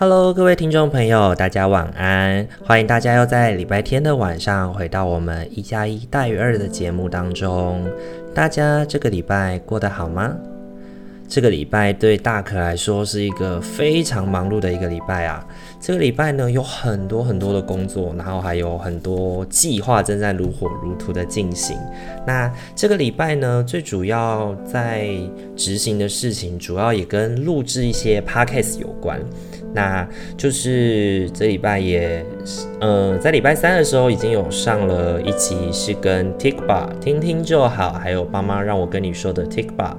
Hello，各位听众朋友，大家晚安！欢迎大家又在礼拜天的晚上回到我们一加一大于二的节目当中。大家这个礼拜过得好吗？这个礼拜对大可来说是一个非常忙碌的一个礼拜啊！这个礼拜呢，有很多很多的工作，然后还有很多计划正在如火如荼的进行。那这个礼拜呢，最主要在执行的事情，主要也跟录制一些 podcast 有关。那就是这礼拜也，呃，在礼拜三的时候已经有上了一集，是跟 Tikba 听听就好，还有爸妈让我跟你说的 Tikba。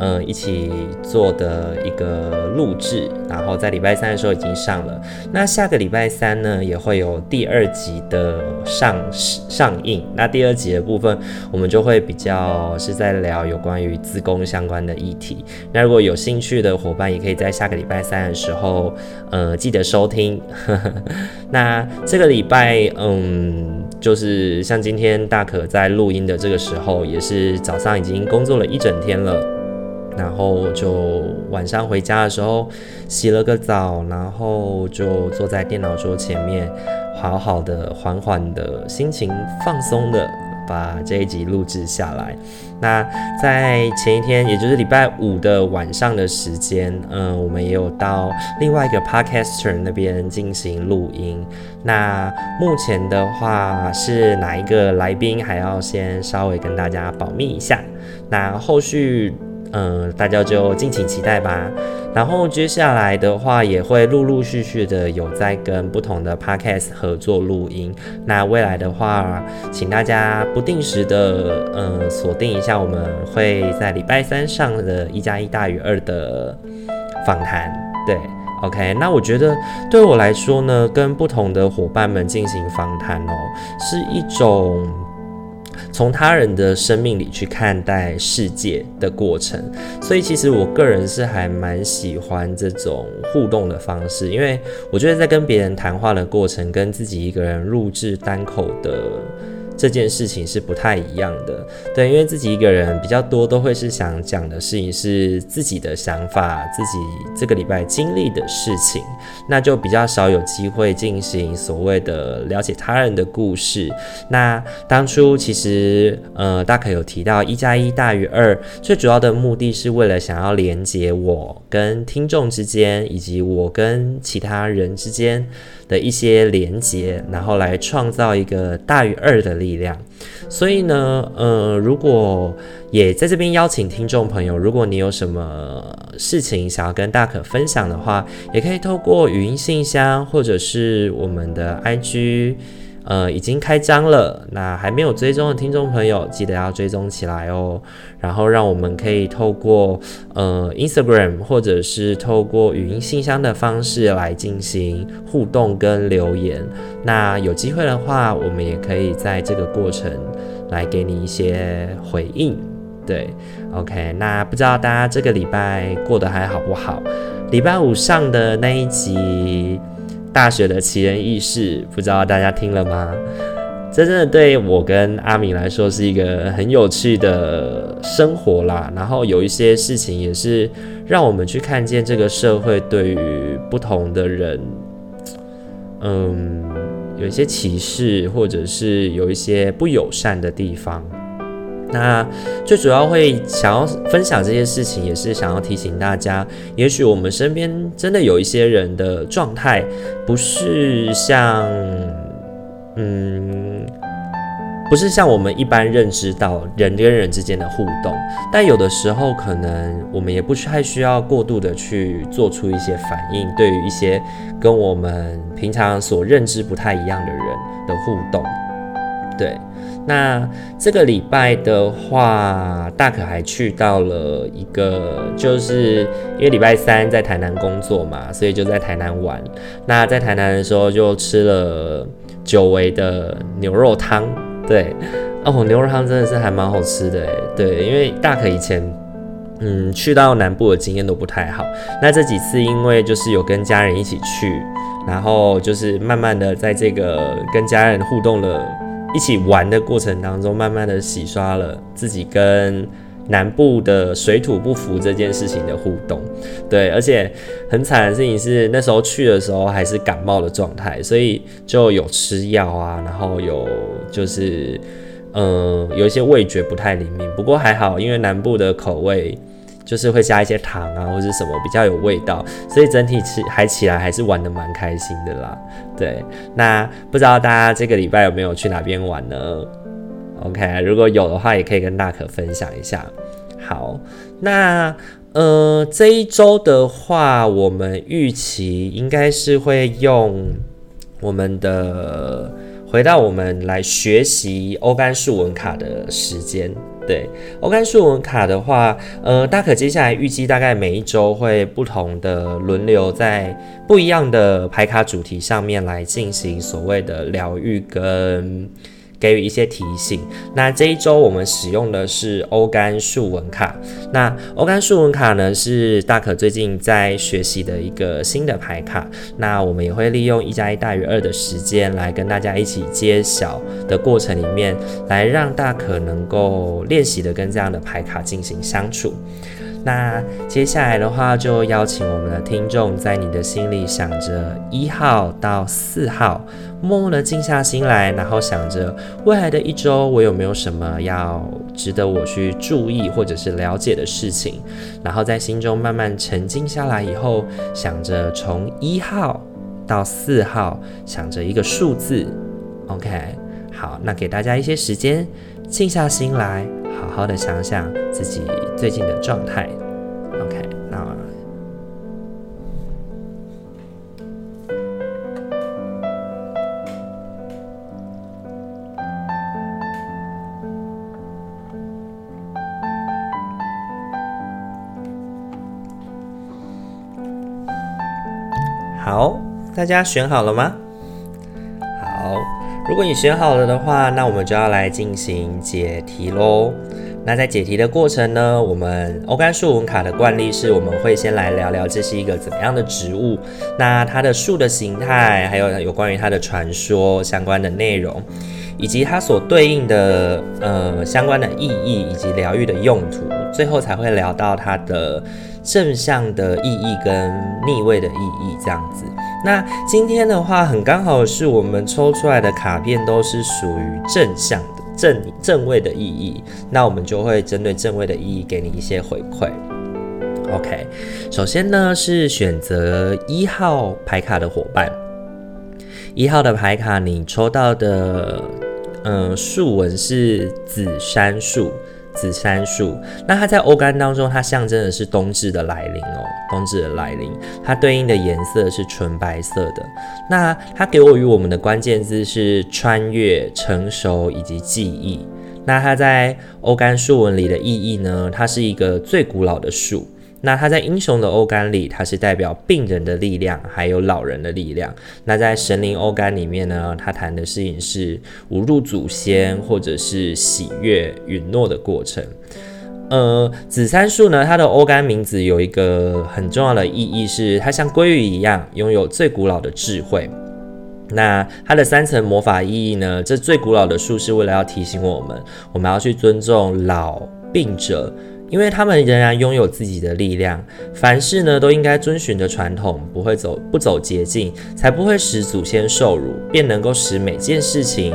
嗯，一起做的一个录制，然后在礼拜三的时候已经上了。那下个礼拜三呢，也会有第二集的上上映。那第二集的部分，我们就会比较是在聊有关于资工相关的议题。那如果有兴趣的伙伴，也可以在下个礼拜三的时候，呃，记得收听。那这个礼拜，嗯，就是像今天大可在录音的这个时候，也是早上已经工作了一整天了。然后就晚上回家的时候洗了个澡，然后就坐在电脑桌前面，好好的、缓缓的心情放松的把这一集录制下来。那在前一天，也就是礼拜五的晚上的时间，嗯，我们也有到另外一个 podcaster 那边进行录音。那目前的话是哪一个来宾，还要先稍微跟大家保密一下。那后续。嗯，大家就敬请期待吧。然后接下来的话，也会陆陆续续的有在跟不同的 podcast 合作录音。那未来的话，请大家不定时的嗯锁定一下，我们会在礼拜三上的一加一大于二的访谈。对，OK。那我觉得对我来说呢，跟不同的伙伴们进行访谈哦，是一种。从他人的生命里去看待世界的过程，所以其实我个人是还蛮喜欢这种互动的方式，因为我觉得在跟别人谈话的过程，跟自己一个人录制单口的。这件事情是不太一样的，对，因为自己一个人比较多，都会是想讲的事情是自己的想法，自己这个礼拜经历的事情，那就比较少有机会进行所谓的了解他人的故事。那当初其实，呃，大可有提到一加一大于二，最主要的目的是为了想要连接我跟听众之间，以及我跟其他人之间。的一些连接，然后来创造一个大于二的力量。所以呢，呃，如果也在这边邀请听众朋友，如果你有什么事情想要跟大可分享的话，也可以透过语音信箱或者是我们的 IG。呃，已经开张了，那还没有追踪的听众朋友，记得要追踪起来哦。然后让我们可以透过呃 Instagram 或者是透过语音信箱的方式来进行互动跟留言。那有机会的话，我们也可以在这个过程来给你一些回应。对，OK。那不知道大家这个礼拜过得还好不好？礼拜五上的那一集。大学的奇人异事，不知道大家听了吗？这真的对我跟阿敏来说是一个很有趣的生活啦。然后有一些事情也是让我们去看见这个社会对于不同的人，嗯，有一些歧视，或者是有一些不友善的地方。那最主要会想要分享这些事情，也是想要提醒大家，也许我们身边真的有一些人的状态，不是像，嗯，不是像我们一般认知到人跟人之间的互动，但有的时候可能我们也不太需要过度的去做出一些反应，对于一些跟我们平常所认知不太一样的人的互动。对，那这个礼拜的话，大可还去到了一个，就是因为礼拜三在台南工作嘛，所以就在台南玩。那在台南的时候就吃了久违的牛肉汤，对，哦，牛肉汤真的是还蛮好吃的，对，因为大可以前，嗯，去到南部的经验都不太好，那这几次因为就是有跟家人一起去。然后就是慢慢的在这个跟家人互动了、一起玩的过程当中，慢慢的洗刷了自己跟南部的水土不服这件事情的互动。对，而且很惨的事情是那时候去的时候还是感冒的状态，所以就有吃药啊，然后有就是嗯有一些味觉不太灵敏。不过还好，因为南部的口味。就是会加一些糖啊，或者什么比较有味道，所以整体吃还起来还是玩得蛮开心的啦。对，那不知道大家这个礼拜有没有去哪边玩呢？OK，如果有的话，也可以跟大可分享一下。好，那呃这一周的话，我们预期应该是会用我们的回到我们来学习欧干数文卡的时间。对，欧干数文卡的话，呃，大可接下来预计大概每一周会不同的轮流在不一样的排卡主题上面来进行所谓的疗愈跟。给予一些提醒。那这一周我们使用的是欧干数文卡。那欧干数文卡呢，是大可最近在学习的一个新的牌卡。那我们也会利用一加一大于二的时间来跟大家一起揭晓的过程里面，来让大可能够练习的跟这样的牌卡进行相处。那接下来的话，就邀请我们的听众在你的心里想着一号到四号。默默的静下心来，然后想着未来的一周，我有没有什么要值得我去注意或者是了解的事情，然后在心中慢慢沉静下来以后，想着从一号到四号，想着一个数字，OK，好，那给大家一些时间，静下心来，好好的想想自己最近的状态。大家选好了吗？好，如果你选好了的话，那我们就要来进行解题喽。那在解题的过程呢，我们欧干树文卡的惯例是，我们会先来聊聊这是一个怎么样的植物，那它的树的形态，还有有关于它的传说相关的内容，以及它所对应的呃相关的意义以及疗愈的用途，最后才会聊到它的。正向的意义跟逆位的意义这样子。那今天的话，很刚好是我们抽出来的卡片都是属于正向的正正位的意义。那我们就会针对正位的意义给你一些回馈。OK，首先呢是选择一号牌卡的伙伴。一号的牌卡，你抽到的嗯竖纹是紫杉树。紫杉树，那它在欧干当中，它象征的是冬至的来临哦，冬至的来临，它对应的颜色是纯白色的。那它给我与我们的关键字是穿越、成熟以及记忆。那它在欧干树纹里的意义呢？它是一个最古老的树。那它在英雄的欧干里，它是代表病人的力量，还有老人的力量。那在神灵欧干里面呢，它谈的事情是侮辱祖先，或者是喜悦允诺的过程。呃，紫杉树呢，它的欧干名字有一个很重要的意义是，它像鲑鱼一样，拥有最古老的智慧。那它的三层魔法意义呢，这最古老的树是为了要提醒我们，我们要去尊重老病者。因为他们仍然拥有自己的力量，凡事呢都应该遵循着传统，不会走不走捷径，才不会使祖先受辱，便能够使每件事情，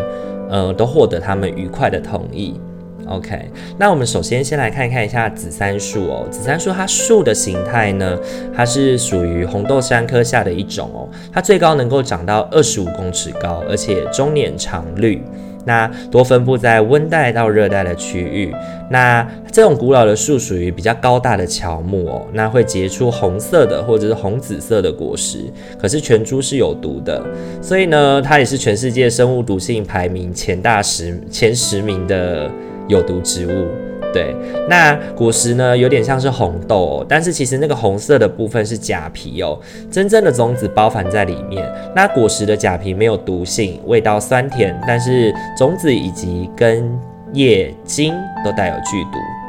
呃，都获得他们愉快的同意。OK，那我们首先先来看看一下紫杉树哦，紫杉树它树的形态呢，它是属于红豆杉科下的一种哦，它最高能够长到二十五公尺高，而且终年常绿。那多分布在温带到热带的区域。那这种古老的树属于比较高大的乔木哦，那会结出红色的或者是红紫色的果实，可是全株是有毒的，所以呢，它也是全世界生物毒性排名前大十前十名的有毒植物。对，那果实呢，有点像是红豆哦，但是其实那个红色的部分是假皮哦，真正的种子包含在里面。那果实的假皮没有毒性，味道酸甜，但是种子以及根、叶、茎都带有剧毒。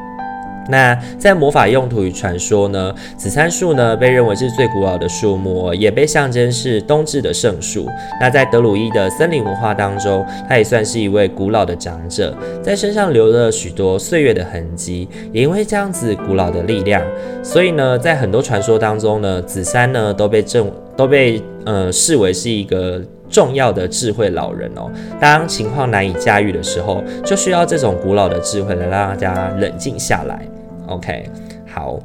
那在魔法用途与传说呢，紫杉树呢被认为是最古老的树木，也被象征是冬至的圣树。那在德鲁伊的森林文化当中，它也算是一位古老的长者，在身上留了许多岁月的痕迹。也因为这样子古老的力量，所以呢，在很多传说当中呢，紫杉呢都被正都被呃视为是一个重要的智慧老人哦。当情况难以驾驭的时候，就需要这种古老的智慧来让大家冷静下来。OK，好，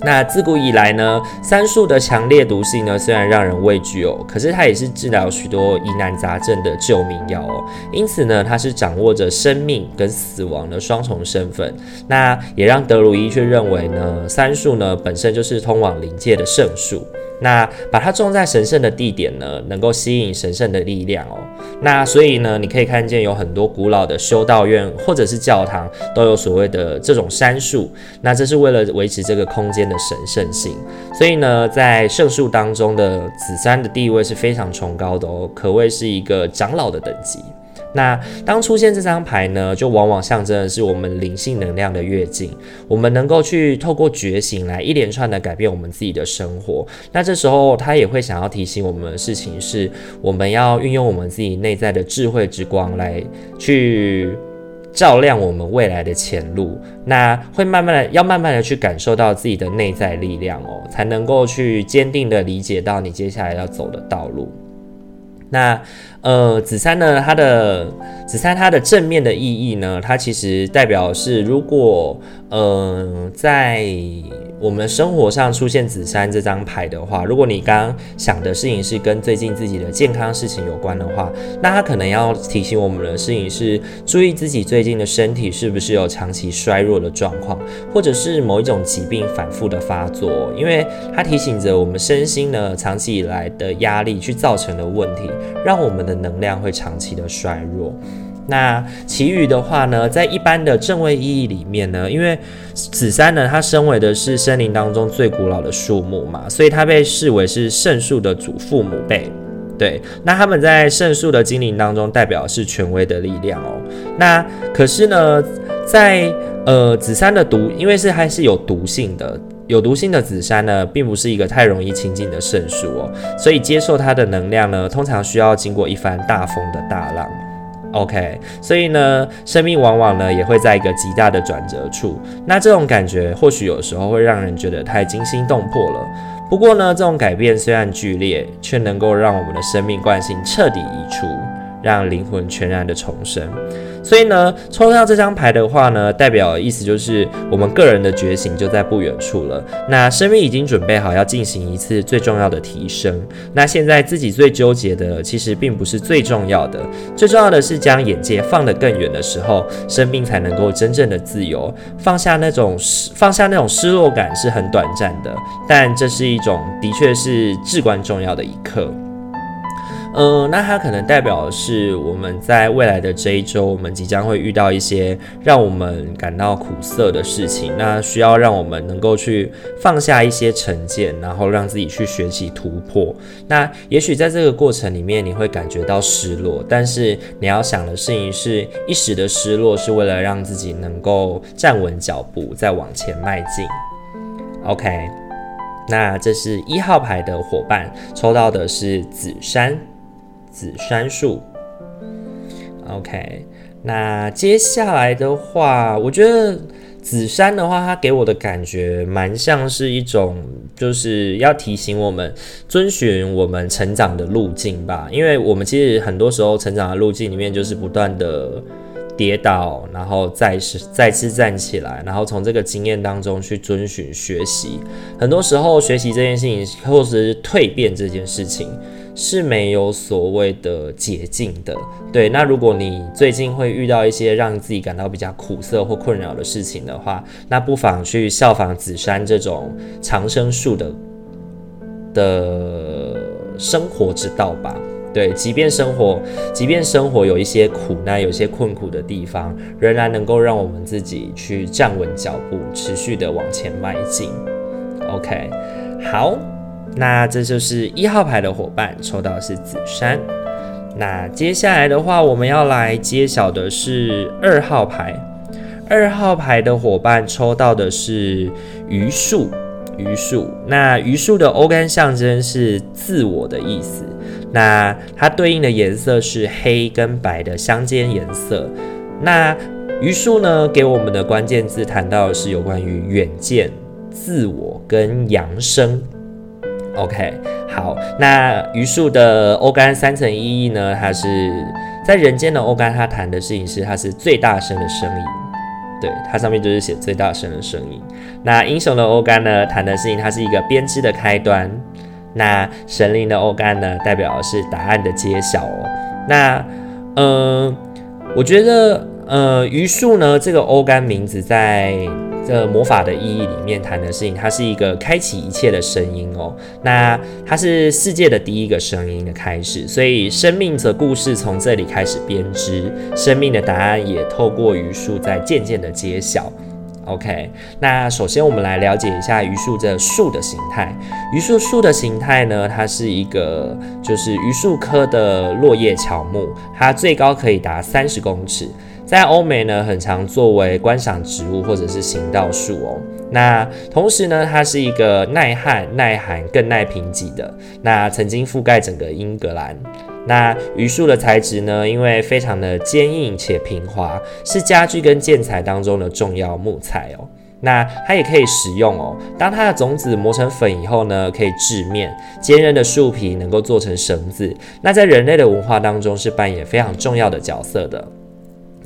那自古以来呢，杉树的强烈毒性呢，虽然让人畏惧哦，可是它也是治疗许多疑难杂症的救命药哦。因此呢，它是掌握着生命跟死亡的双重身份。那也让德鲁伊却认为呢，杉树呢本身就是通往灵界的圣树。那把它种在神圣的地点呢，能够吸引神圣的力量哦。那所以呢，你可以看见有很多古老的修道院或者是教堂都有所谓的这种杉树。那这是为了维持这个空间的神圣性。所以呢，在圣树当中的紫杉的地位是非常崇高的哦，可谓是一个长老的等级。那当出现这张牌呢，就往往象征的是我们灵性能量的跃进，我们能够去透过觉醒来一连串的改变我们自己的生活。那这时候他也会想要提醒我们的事情是，我们要运用我们自己内在的智慧之光来去照亮我们未来的前路。那会慢慢的要慢慢的去感受到自己的内在力量哦，才能够去坚定的理解到你接下来要走的道路。那呃，紫杉呢，它的紫杉它的正面的意义呢，它其实代表是如果呃在我们生活上出现紫杉这张牌的话，如果你刚想的事情是跟最近自己的健康事情有关的话，那它可能要提醒我们的事情是注意自己最近的身体是不是有长期衰弱的状况，或者是某一种疾病反复的发作，因为它提醒着我们身心呢长期以来的压力去造成的问题，让我们的能量会长期的衰弱。那其余的话呢，在一般的正位意义里面呢，因为紫杉呢，它身为的是森林当中最古老的树木嘛，所以它被视为是圣树的祖父母辈。对，那他们在圣树的精灵当中代表是权威的力量哦。那可是呢，在呃紫杉的毒，因为是还是有毒性的，有毒性的紫杉呢，并不是一个太容易亲近的圣树哦，所以接受它的能量呢，通常需要经过一番大风的大浪。OK，所以呢，生命往往呢也会在一个极大的转折处。那这种感觉或许有时候会让人觉得太惊心动魄了。不过呢，这种改变虽然剧烈，却能够让我们的生命惯性彻底移除。让灵魂全然的重生，所以呢，抽到这张牌的话呢，代表的意思就是我们个人的觉醒就在不远处了。那生命已经准备好要进行一次最重要的提升。那现在自己最纠结的，其实并不是最重要的，最重要的是将眼界放得更远的时候，生命才能够真正的自由。放下那种失，放下那种失落感是很短暂的，但这是一种的确是至关重要的一刻。嗯，那它可能代表的是我们在未来的这一周，我们即将会遇到一些让我们感到苦涩的事情。那需要让我们能够去放下一些成见，然后让自己去学习突破。那也许在这个过程里面，你会感觉到失落，但是你要想的事情是一时的失落，是为了让自己能够站稳脚步，再往前迈进。OK，那这是一号牌的伙伴抽到的是紫杉。紫杉树，OK，那接下来的话，我觉得紫杉的话，它给我的感觉蛮像是一种，就是要提醒我们遵循我们成长的路径吧。因为我们其实很多时候成长的路径里面，就是不断的跌倒，然后再是再次站起来，然后从这个经验当中去遵循学习。很多时候学习这件事情，或是蜕变这件事情。是没有所谓的捷径的。对，那如果你最近会遇到一些让自己感到比较苦涩或困扰的事情的话，那不妨去效仿紫杉这种长生树的的生活之道吧。对，即便生活，即便生活有一些苦难，有些困苦的地方，仍然能够让我们自己去站稳脚步，持续的往前迈进。OK，好，那这就是一号牌的伙伴抽到的是紫杉。那接下来的话，我们要来揭晓的是二号牌。二号牌的伙伴抽到的是榆树。榆树，那榆树的欧干象征是自我的意思。那它对应的颜色是黑跟白的相间颜色。那榆树呢，给我们的关键字谈到的是有关于远见、自我跟扬升。OK，好，那榆树的欧干三层意义呢？它是在人间的欧干，它谈的事情是它是最大声的声音。对，它上面就是写最大声的声音。那英雄的欧干呢，谈的事情它是一个编织的开端。那神灵的欧干呢，代表的是答案的揭晓哦。那，嗯、我觉得，呃，榆树呢，这个欧干名字在这魔法的意义里面谈的事情，它是一个开启一切的声音哦。那它是世界的第一个声音的开始，所以生命的故事从这里开始编织，生命的答案也透过榆树在渐渐的揭晓。OK，那首先我们来了解一下榆树这树的形态。榆树树的形态呢，它是一个就是榆树科的落叶乔木，它最高可以达三十公尺，在欧美呢很常作为观赏植物或者是行道树哦。那同时呢，它是一个耐旱、耐寒、更耐贫瘠的。那曾经覆盖整个英格兰。那榆树的材质呢，因为非常的坚硬且平滑，是家具跟建材当中的重要木材哦。那它也可以食用哦。当它的种子磨成粉以后呢，可以制面。坚韧的树皮能够做成绳子。那在人类的文化当中是扮演非常重要的角色的。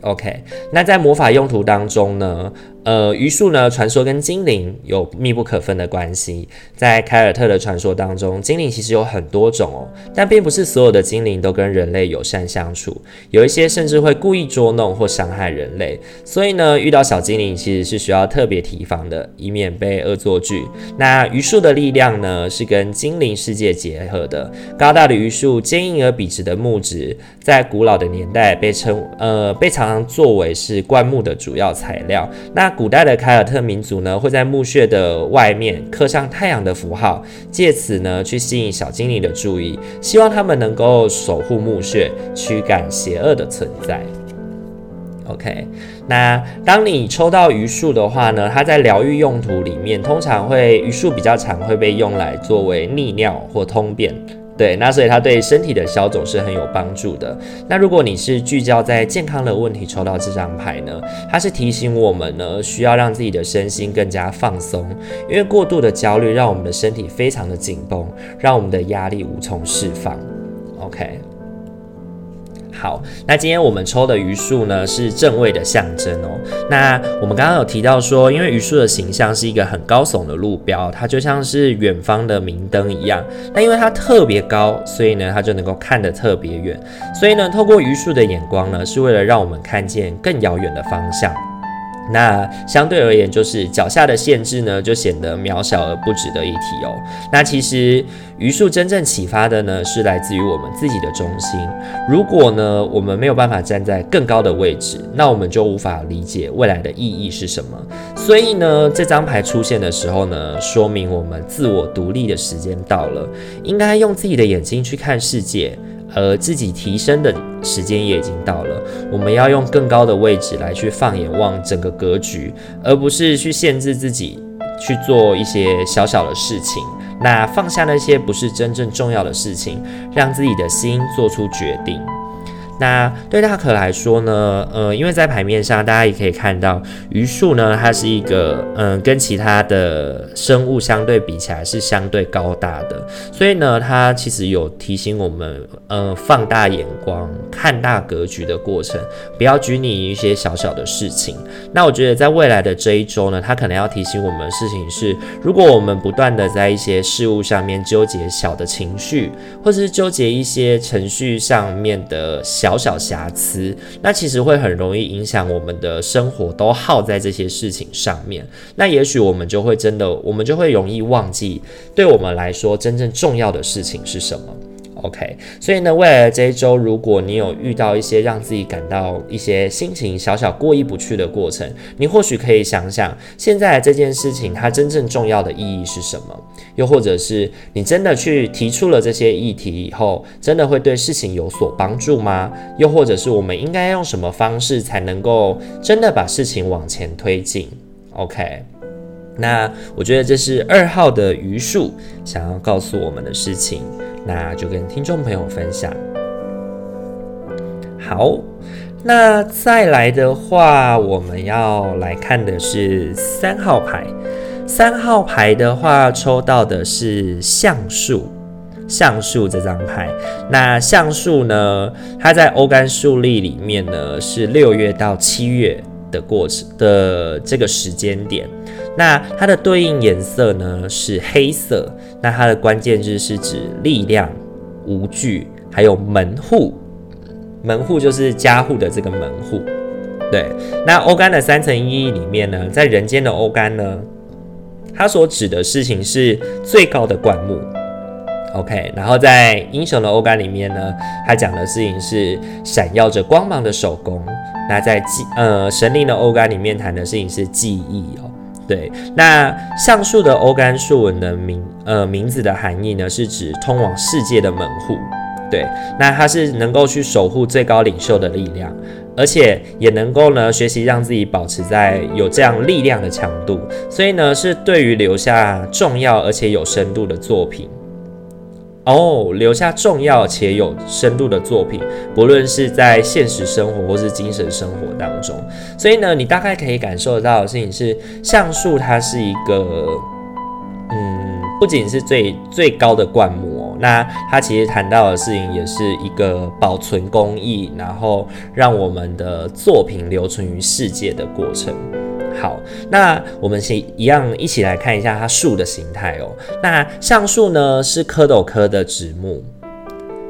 OK，那在魔法用途当中呢，呃，榆树呢，传说跟精灵有密不可分的关系。在凯尔特的传说当中，精灵其实有很多种哦，但并不是所有的精灵都跟人类友善相处，有一些甚至会故意捉弄或伤害人类。所以呢，遇到小精灵其实是需要特别提防的，以免被恶作剧。那榆树的力量呢，是跟精灵世界结合的。高大的榆树，坚硬而笔直的木质，在古老的年代被称呃被常常作为是灌木的主要材料。那古代的凯尔特民族呢，会在墓穴的外面刻上太阳的符号，借此呢去吸引小精灵的注意，希望他们能够守护墓穴，驱赶邪恶的存在。OK，那当你抽到榆树的话呢，它在疗愈用途里面，通常会榆树比较常会被用来作为利尿或通便。对，那所以它对身体的消肿是很有帮助的。那如果你是聚焦在健康的问题抽到这张牌呢，它是提醒我们呢，需要让自己的身心更加放松，因为过度的焦虑让我们的身体非常的紧绷，让我们的压力无从释放。OK。好，那今天我们抽的榆树呢，是正位的象征哦。那我们刚刚有提到说，因为榆树的形象是一个很高耸的路标，它就像是远方的明灯一样。那因为它特别高，所以呢，它就能够看得特别远。所以呢，透过榆树的眼光呢，是为了让我们看见更遥远的方向。那相对而言，就是脚下的限制呢，就显得渺小而不值得一提哦。那其实榆树真正启发的呢，是来自于我们自己的中心。如果呢，我们没有办法站在更高的位置，那我们就无法理解未来的意义是什么。所以呢，这张牌出现的时候呢，说明我们自我独立的时间到了，应该用自己的眼睛去看世界。而自己提升的时间也已经到了，我们要用更高的位置来去放眼望整个格局，而不是去限制自己去做一些小小的事情。那放下那些不是真正重要的事情，让自己的心做出决定。那对大可来说呢，呃，因为在牌面上，大家也可以看到榆树呢，它是一个嗯、跟其他的生物相对比起来是相对高大的，所以呢，它其实有提醒我们，呃，放大眼光，看大格局的过程，不要拘泥于一些小小的事情。那我觉得在未来的这一周呢，它可能要提醒我们的事情是，如果我们不断的在一些事物上面纠结小的情绪，或者是纠结一些程序上面的小。小小瑕疵，那其实会很容易影响我们的生活，都耗在这些事情上面。那也许我们就会真的，我们就会容易忘记，对我们来说真正重要的事情是什么。OK，所以呢，未来的这一周，如果你有遇到一些让自己感到一些心情小小过意不去的过程，你或许可以想想，现在这件事情它真正重要的意义是什么？又或者是你真的去提出了这些议题以后，真的会对事情有所帮助吗？又或者是我们应该用什么方式才能够真的把事情往前推进？OK，那我觉得这是二号的榆树想要告诉我们的事情。那就跟听众朋友分享。好，那再来的话，我们要来看的是三号牌。三号牌的话，抽到的是橡树。橡树这张牌，那橡树呢，它在欧干树历里面呢，是六月到七月的过程的这个时间点。那它的对应颜色呢是黑色，那它的关键字是指力量、无惧，还有门户。门户就是加护的这个门户。对，那欧干的三层意义里面呢，在人间的欧干呢，它所指的事情是最高的灌木。OK，然后在英雄的欧干里面呢，他讲的事情是闪耀着光芒的手工。那在记呃神灵的欧干里面谈的事情是记忆哦。对，那橡树的欧干树文的名呃名字的含义呢，是指通往世界的门户。对，那它是能够去守护最高领袖的力量，而且也能够呢学习让自己保持在有这样力量的强度，所以呢是对于留下重要而且有深度的作品。哦，留下重要且有深度的作品，不论是在现实生活或是精神生活当中。所以呢，你大概可以感受到的事情是，橡树它是一个，嗯，不仅是最最高的灌木哦，那它其实谈到的事情也是一个保存工艺，然后让我们的作品留存于世界的过程。好，那我们先一样一起来看一下它树的形态哦。那橡树呢是蝌蚪科的植物，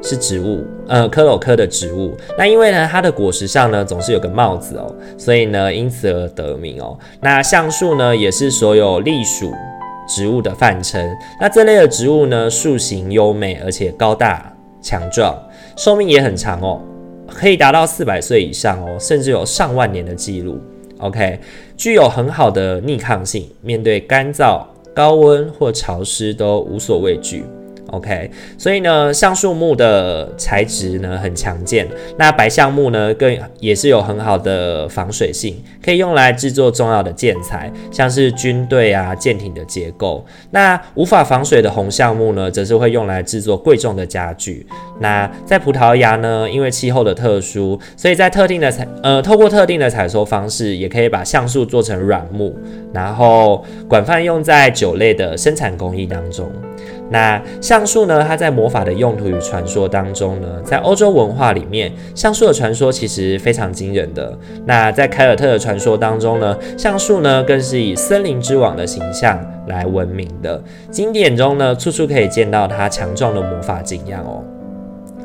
是植物，呃，蝌蚪科的植物。那因为呢它的果实上呢总是有个帽子哦，所以呢因此而得名哦。那橡树呢也是所有栗属植物的泛称。那这类的植物呢树形优美，而且高大强壮，寿命也很长哦，可以达到四百岁以上哦，甚至有上万年的记录。OK，具有很好的逆抗性，面对干燥、高温或潮湿都无所畏惧。OK，所以呢，橡树木的材质呢很强健。那白橡木呢，更也是有很好的防水性，可以用来制作重要的建材，像是军队啊、舰艇的结构。那无法防水的红橡木呢，则是会用来制作贵重的家具。那在葡萄牙呢，因为气候的特殊，所以在特定的采呃，透过特定的采收方式，也可以把橡树做成软木，然后广泛用在酒类的生产工艺当中。那橡树呢？它在魔法的用途与传说当中呢，在欧洲文化里面，橡树的传说其实非常惊人的。那在凯尔特的传说当中呢，橡树呢更是以森林之王的形象来闻名的。经典中呢，处处可以见到它强壮的魔法景象哦。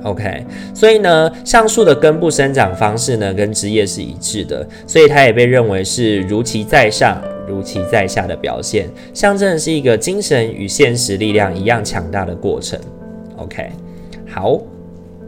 OK，所以呢，橡树的根部生长方式呢，跟枝叶是一致的，所以它也被认为是如其在上。如其在下的表现，象征的是一个精神与现实力量一样强大的过程。OK，好，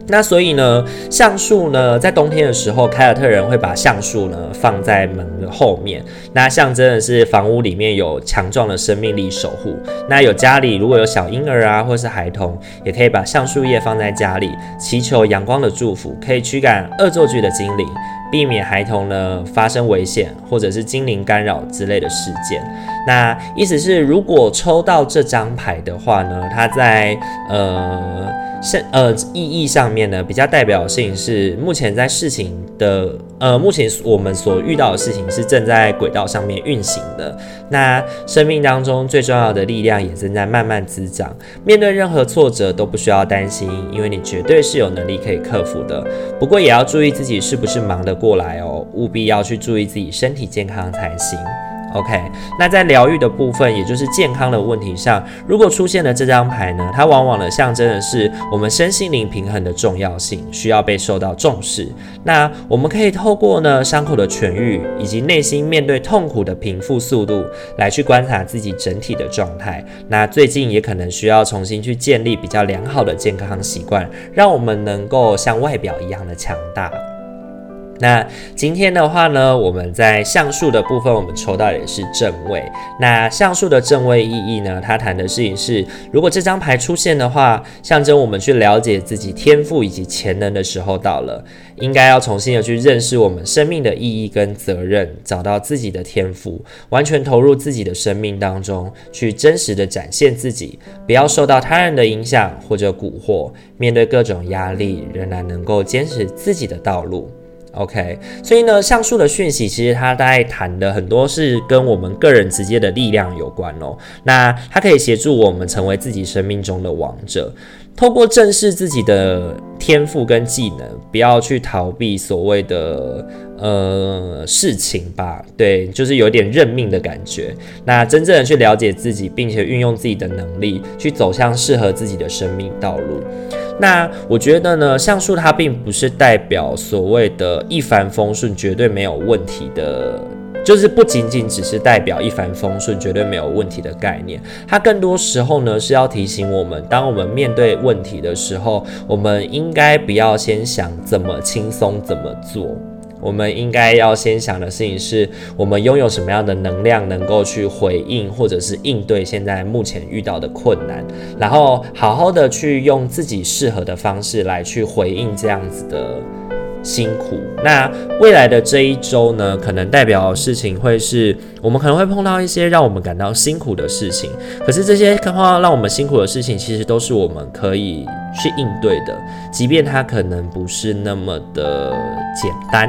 那所以呢，橡树呢，在冬天的时候，凯尔特人会把橡树呢放在门的后面，那象征的是房屋里面有强壮的生命力守护。那有家里如果有小婴儿啊，或是孩童，也可以把橡树叶放在家里，祈求阳光的祝福，可以驱赶恶作剧的精灵。避免孩童呢发生危险或者是精灵干扰之类的事件。那意思是，如果抽到这张牌的话呢，它在呃。是呃，意义上面呢，比较代表性是目前在事情的呃，目前我们所遇到的事情是正在轨道上面运行的。那生命当中最重要的力量也正在慢慢滋长。面对任何挫折都不需要担心，因为你绝对是有能力可以克服的。不过也要注意自己是不是忙得过来哦，务必要去注意自己身体健康才行。OK，那在疗愈的部分，也就是健康的问题上，如果出现了这张牌呢，它往往的象征的是我们身心灵平衡的重要性，需要被受到重视。那我们可以透过呢伤口的痊愈，以及内心面对痛苦的平复速度，来去观察自己整体的状态。那最近也可能需要重新去建立比较良好的健康习惯，让我们能够像外表一样的强大。那今天的话呢，我们在橡树的部分，我们抽到也是正位。那橡树的正位意义呢，它谈的事情是，如果这张牌出现的话，象征我们去了解自己天赋以及潜能的时候到了，应该要重新的去认识我们生命的意义跟责任，找到自己的天赋，完全投入自己的生命当中，去真实的展现自己，不要受到他人的影响或者蛊惑，面对各种压力，仍然能够坚持自己的道路。OK，所以呢，橡树的讯息其实它在谈的很多是跟我们个人直接的力量有关哦。那它可以协助我们成为自己生命中的王者，透过正视自己的天赋跟技能，不要去逃避所谓的呃事情吧。对，就是有点认命的感觉。那真正的去了解自己，并且运用自己的能力去走向适合自己的生命道路。那我觉得呢，橡树它并不是代表所谓的一帆风顺、绝对没有问题的，就是不仅仅只是代表一帆风顺、绝对没有问题的概念。它更多时候呢是要提醒我们，当我们面对问题的时候，我们应该不要先想怎么轻松怎么做。我们应该要先想的事情是，我们拥有什么样的能量，能够去回应或者是应对现在目前遇到的困难，然后好好的去用自己适合的方式来去回应这样子的辛苦。那未来的这一周呢，可能代表事情会是我们可能会碰到一些让我们感到辛苦的事情，可是这些碰到让我们辛苦的事情，其实都是我们可以去应对的，即便它可能不是那么的简单。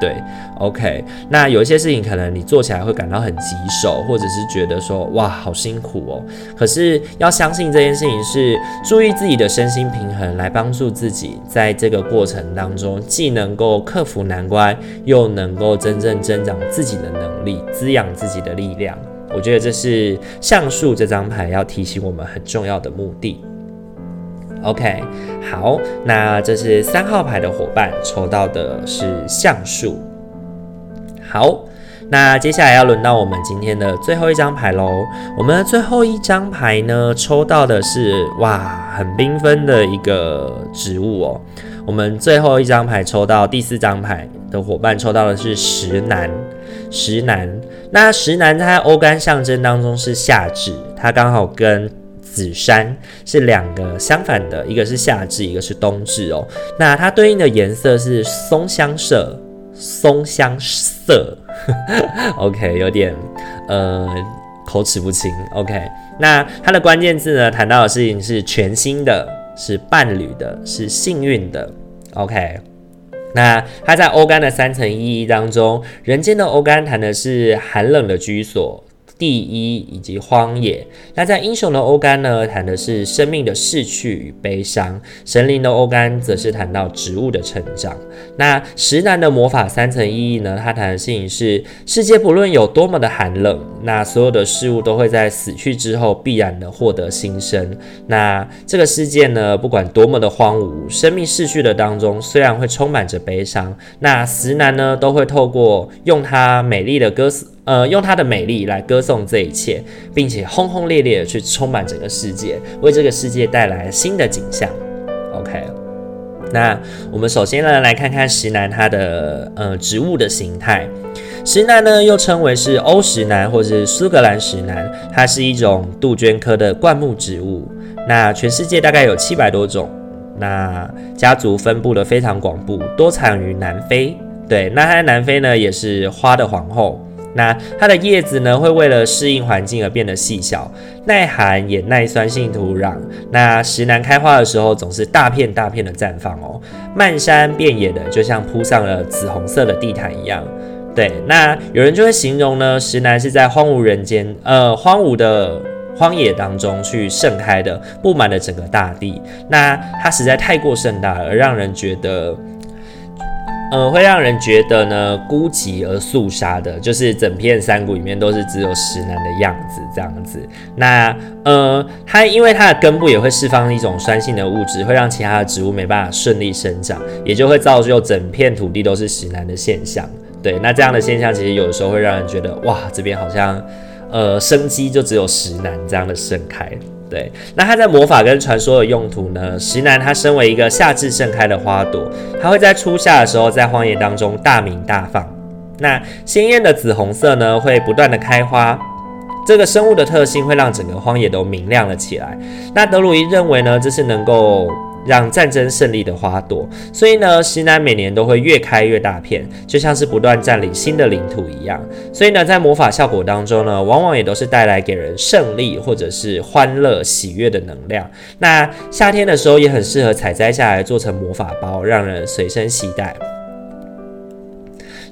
对，OK，那有一些事情可能你做起来会感到很棘手，或者是觉得说哇好辛苦哦。可是要相信这件事情是注意自己的身心平衡，来帮助自己在这个过程当中，既能够克服难关，又能够真正增长自己的能力，滋养自己的力量。我觉得这是橡树这张牌要提醒我们很重要的目的。OK，好，那这是三号牌的伙伴抽到的是橡树。好，那接下来要轮到我们今天的最后一张牌喽。我们的最后一张牌呢，抽到的是哇，很缤纷的一个植物哦。我们最后一张牌抽到第四张牌的伙伴抽到的是石楠。石楠，那石楠在欧干象征当中是夏至，它刚好跟紫杉是两个相反的，一个是夏至，一个是冬至哦。那它对应的颜色是松香色，松香色。OK，有点呃口齿不清。OK，那它的关键字呢，谈到的事情是全新的，是伴侣的，是幸运的。OK，那它在欧干的三层意义当中，人间的欧干谈的是寒冷的居所。第一以及荒野，那在英雄的欧干呢，谈的是生命的逝去与悲伤；神灵的欧干则是谈到植物的成长。那石楠的魔法三层意义呢，它谈的事情是世界不论有多么的寒冷，那所有的事物都会在死去之后必然的获得新生。那这个世界呢，不管多么的荒芜，生命逝去的当中虽然会充满着悲伤，那石楠呢都会透过用他美丽的歌词。呃，用它的美丽来歌颂这一切，并且轰轰烈烈的去充满整个世界，为这个世界带来新的景象。OK，那我们首先呢来看看石楠它的呃植物的形态。石楠呢又称为是欧石楠或者是苏格兰石楠，它是一种杜鹃科的灌木植物。那全世界大概有七百多种，那家族分布的非常广布，多产于南非。对，那它南非呢也是花的皇后。那它的叶子呢会为了适应环境而变得细小，耐寒也耐酸性土壤。那石楠开花的时候总是大片大片的绽放哦，漫山遍野的，就像铺上了紫红色的地毯一样。对，那有人就会形容呢，石楠是在荒芜人间，呃，荒芜的荒野当中去盛开的，布满了整个大地。那它实在太过盛大，而让人觉得，呃，会让人觉得呢孤寂而肃杀的，就是整片山谷里面都是只有石楠的样子这样子。那呃，它因为它的根部也会释放一种酸性的物质，会让其他的植物没办法顺利生长，也就会造就整片土地都是石楠的现象。对，那这样的现象其实有的时候会让人觉得，哇，这边好像，呃，生机就只有石楠这样的盛开。对，那它在魔法跟传说的用途呢？石楠它身为一个夏至盛开的花朵，它会在初夏的时候在荒野当中大鸣大放。那鲜艳的紫红色呢，会不断的开花。这个生物的特性会让整个荒野都明亮了起来。那德鲁伊认为呢，这是能够。让战争胜利的花朵，所以呢，石楠每年都会越开越大片，就像是不断占领新的领土一样。所以呢，在魔法效果当中呢，往往也都是带来给人胜利或者是欢乐、喜悦的能量。那夏天的时候也很适合采摘下来做成魔法包，让人随身携带。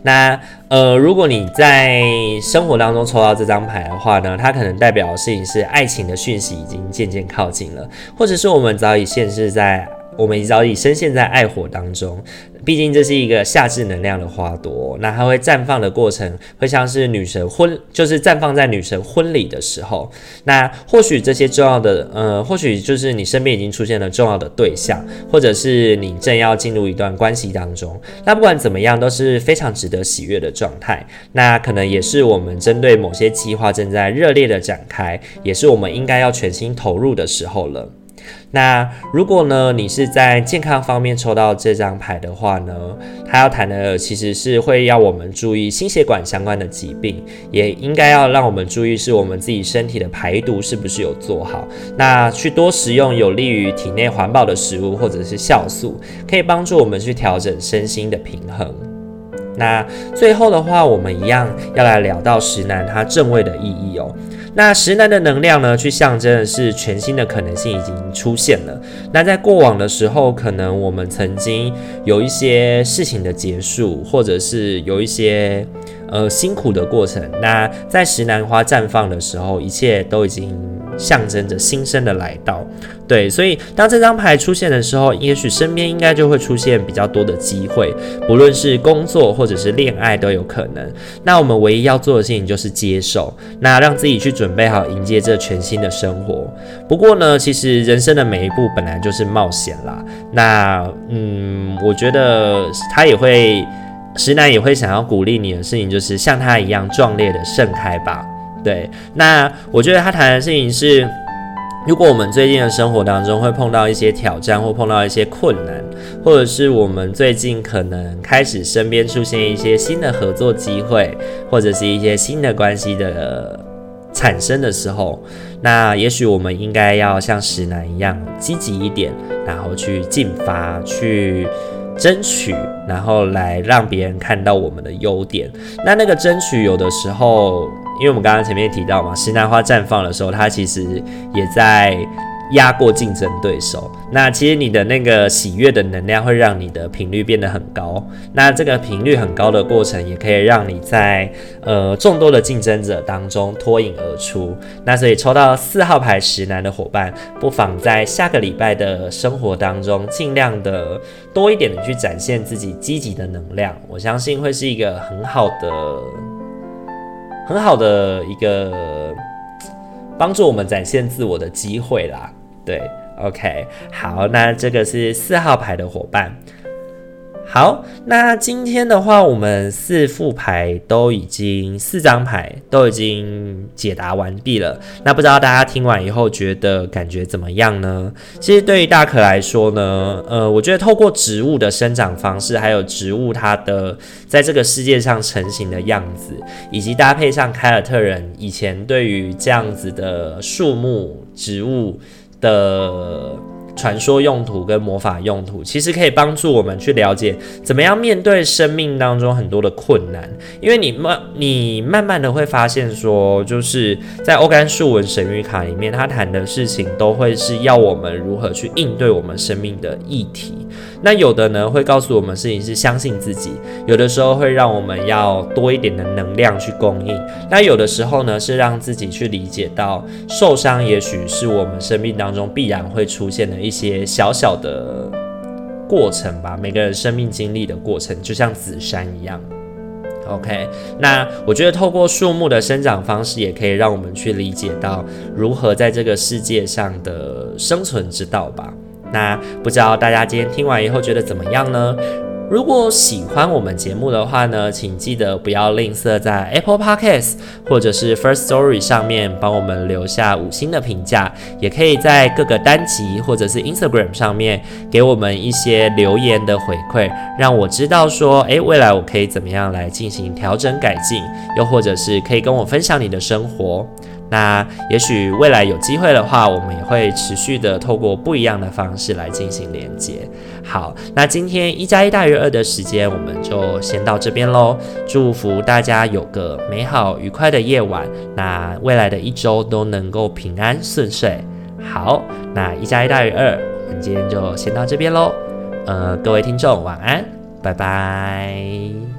那呃，如果你在生活当中抽到这张牌的话呢，它可能代表的事情是爱情的讯息已经渐渐靠近了，或者是我们早已现世在。我们早已深陷在爱火当中，毕竟这是一个夏至能量的花朵，那它会绽放的过程会像是女神婚，就是绽放在女神婚礼的时候。那或许这些重要的，呃，或许就是你身边已经出现了重要的对象，或者是你正要进入一段关系当中。那不管怎么样，都是非常值得喜悦的状态。那可能也是我们针对某些计划正在热烈的展开，也是我们应该要全心投入的时候了。那如果呢，你是在健康方面抽到这张牌的话呢，他要谈的其实是会要我们注意心血管相关的疾病，也应该要让我们注意是我们自己身体的排毒是不是有做好。那去多食用有利于体内环保的食物或者是酵素，可以帮助我们去调整身心的平衡。那最后的话，我们一样要来聊到石楠它正位的意义哦。那石楠的能量呢，去象征的是全新的可能性已经出现了。那在过往的时候，可能我们曾经有一些事情的结束，或者是有一些呃辛苦的过程。那在石楠花绽放的时候，一切都已经。象征着新生的来到，对，所以当这张牌出现的时候，也许身边应该就会出现比较多的机会，不论是工作或者是恋爱都有可能。那我们唯一要做的事情就是接受，那让自己去准备好迎接这全新的生活。不过呢，其实人生的每一步本来就是冒险啦。那嗯，我觉得他也会，石楠也会想要鼓励你的事情，就是像他一样壮烈的盛开吧。对，那我觉得他谈的事情是，如果我们最近的生活当中会碰到一些挑战，或碰到一些困难，或者是我们最近可能开始身边出现一些新的合作机会，或者是一些新的关系的产生的时候，那也许我们应该要像石楠一样积极一点，然后去进发，去争取，然后来让别人看到我们的优点。那那个争取有的时候。因为我们刚刚前面提到嘛，西兰花绽放的时候，它其实也在压过竞争对手。那其实你的那个喜悦的能量会让你的频率变得很高。那这个频率很高的过程，也可以让你在呃众多的竞争者当中脱颖而出。那所以抽到四号牌石楠的伙伴，不妨在下个礼拜的生活当中，尽量的多一点的去展现自己积极的能量。我相信会是一个很好的。很好的一个帮助我们展现自我的机会啦，对，OK，好，那这个是四号牌的伙伴。好，那今天的话，我们四副牌都已经四张牌都已经解答完毕了。那不知道大家听完以后觉得感觉怎么样呢？其实对于大可来说呢，呃，我觉得透过植物的生长方式，还有植物它的在这个世界上成型的样子，以及搭配上凯尔特人以前对于这样子的树木植物的。传说用途跟魔法用途，其实可以帮助我们去了解怎么样面对生命当中很多的困难。因为你慢，你慢慢的会发现说，就是在欧甘树文神谕卡里面，他谈的事情都会是要我们如何去应对我们生命的议题。那有的呢，会告诉我们事情是相信自己，有的时候会让我们要多一点的能量去供应。那有的时候呢，是让自己去理解到受伤，也许是我们生命当中必然会出现的。一些小小的过程吧，每个人生命经历的过程，就像紫杉一样。OK，那我觉得透过树木的生长方式，也可以让我们去理解到如何在这个世界上的生存之道吧。那不知道大家今天听完以后觉得怎么样呢？如果喜欢我们节目的话呢，请记得不要吝啬在 Apple Podcast 或者是 First Story 上面帮我们留下五星的评价，也可以在各个单集或者是 Instagram 上面给我们一些留言的回馈，让我知道说，诶，未来我可以怎么样来进行调整改进，又或者是可以跟我分享你的生活。那也许未来有机会的话，我们也会持续的透过不一样的方式来进行连接。好，那今天一加一大于二的时间，我们就先到这边喽。祝福大家有个美好愉快的夜晚，那未来的一周都能够平安顺遂。好，那一加一大于二，我们今天就先到这边喽。呃，各位听众晚安，拜拜。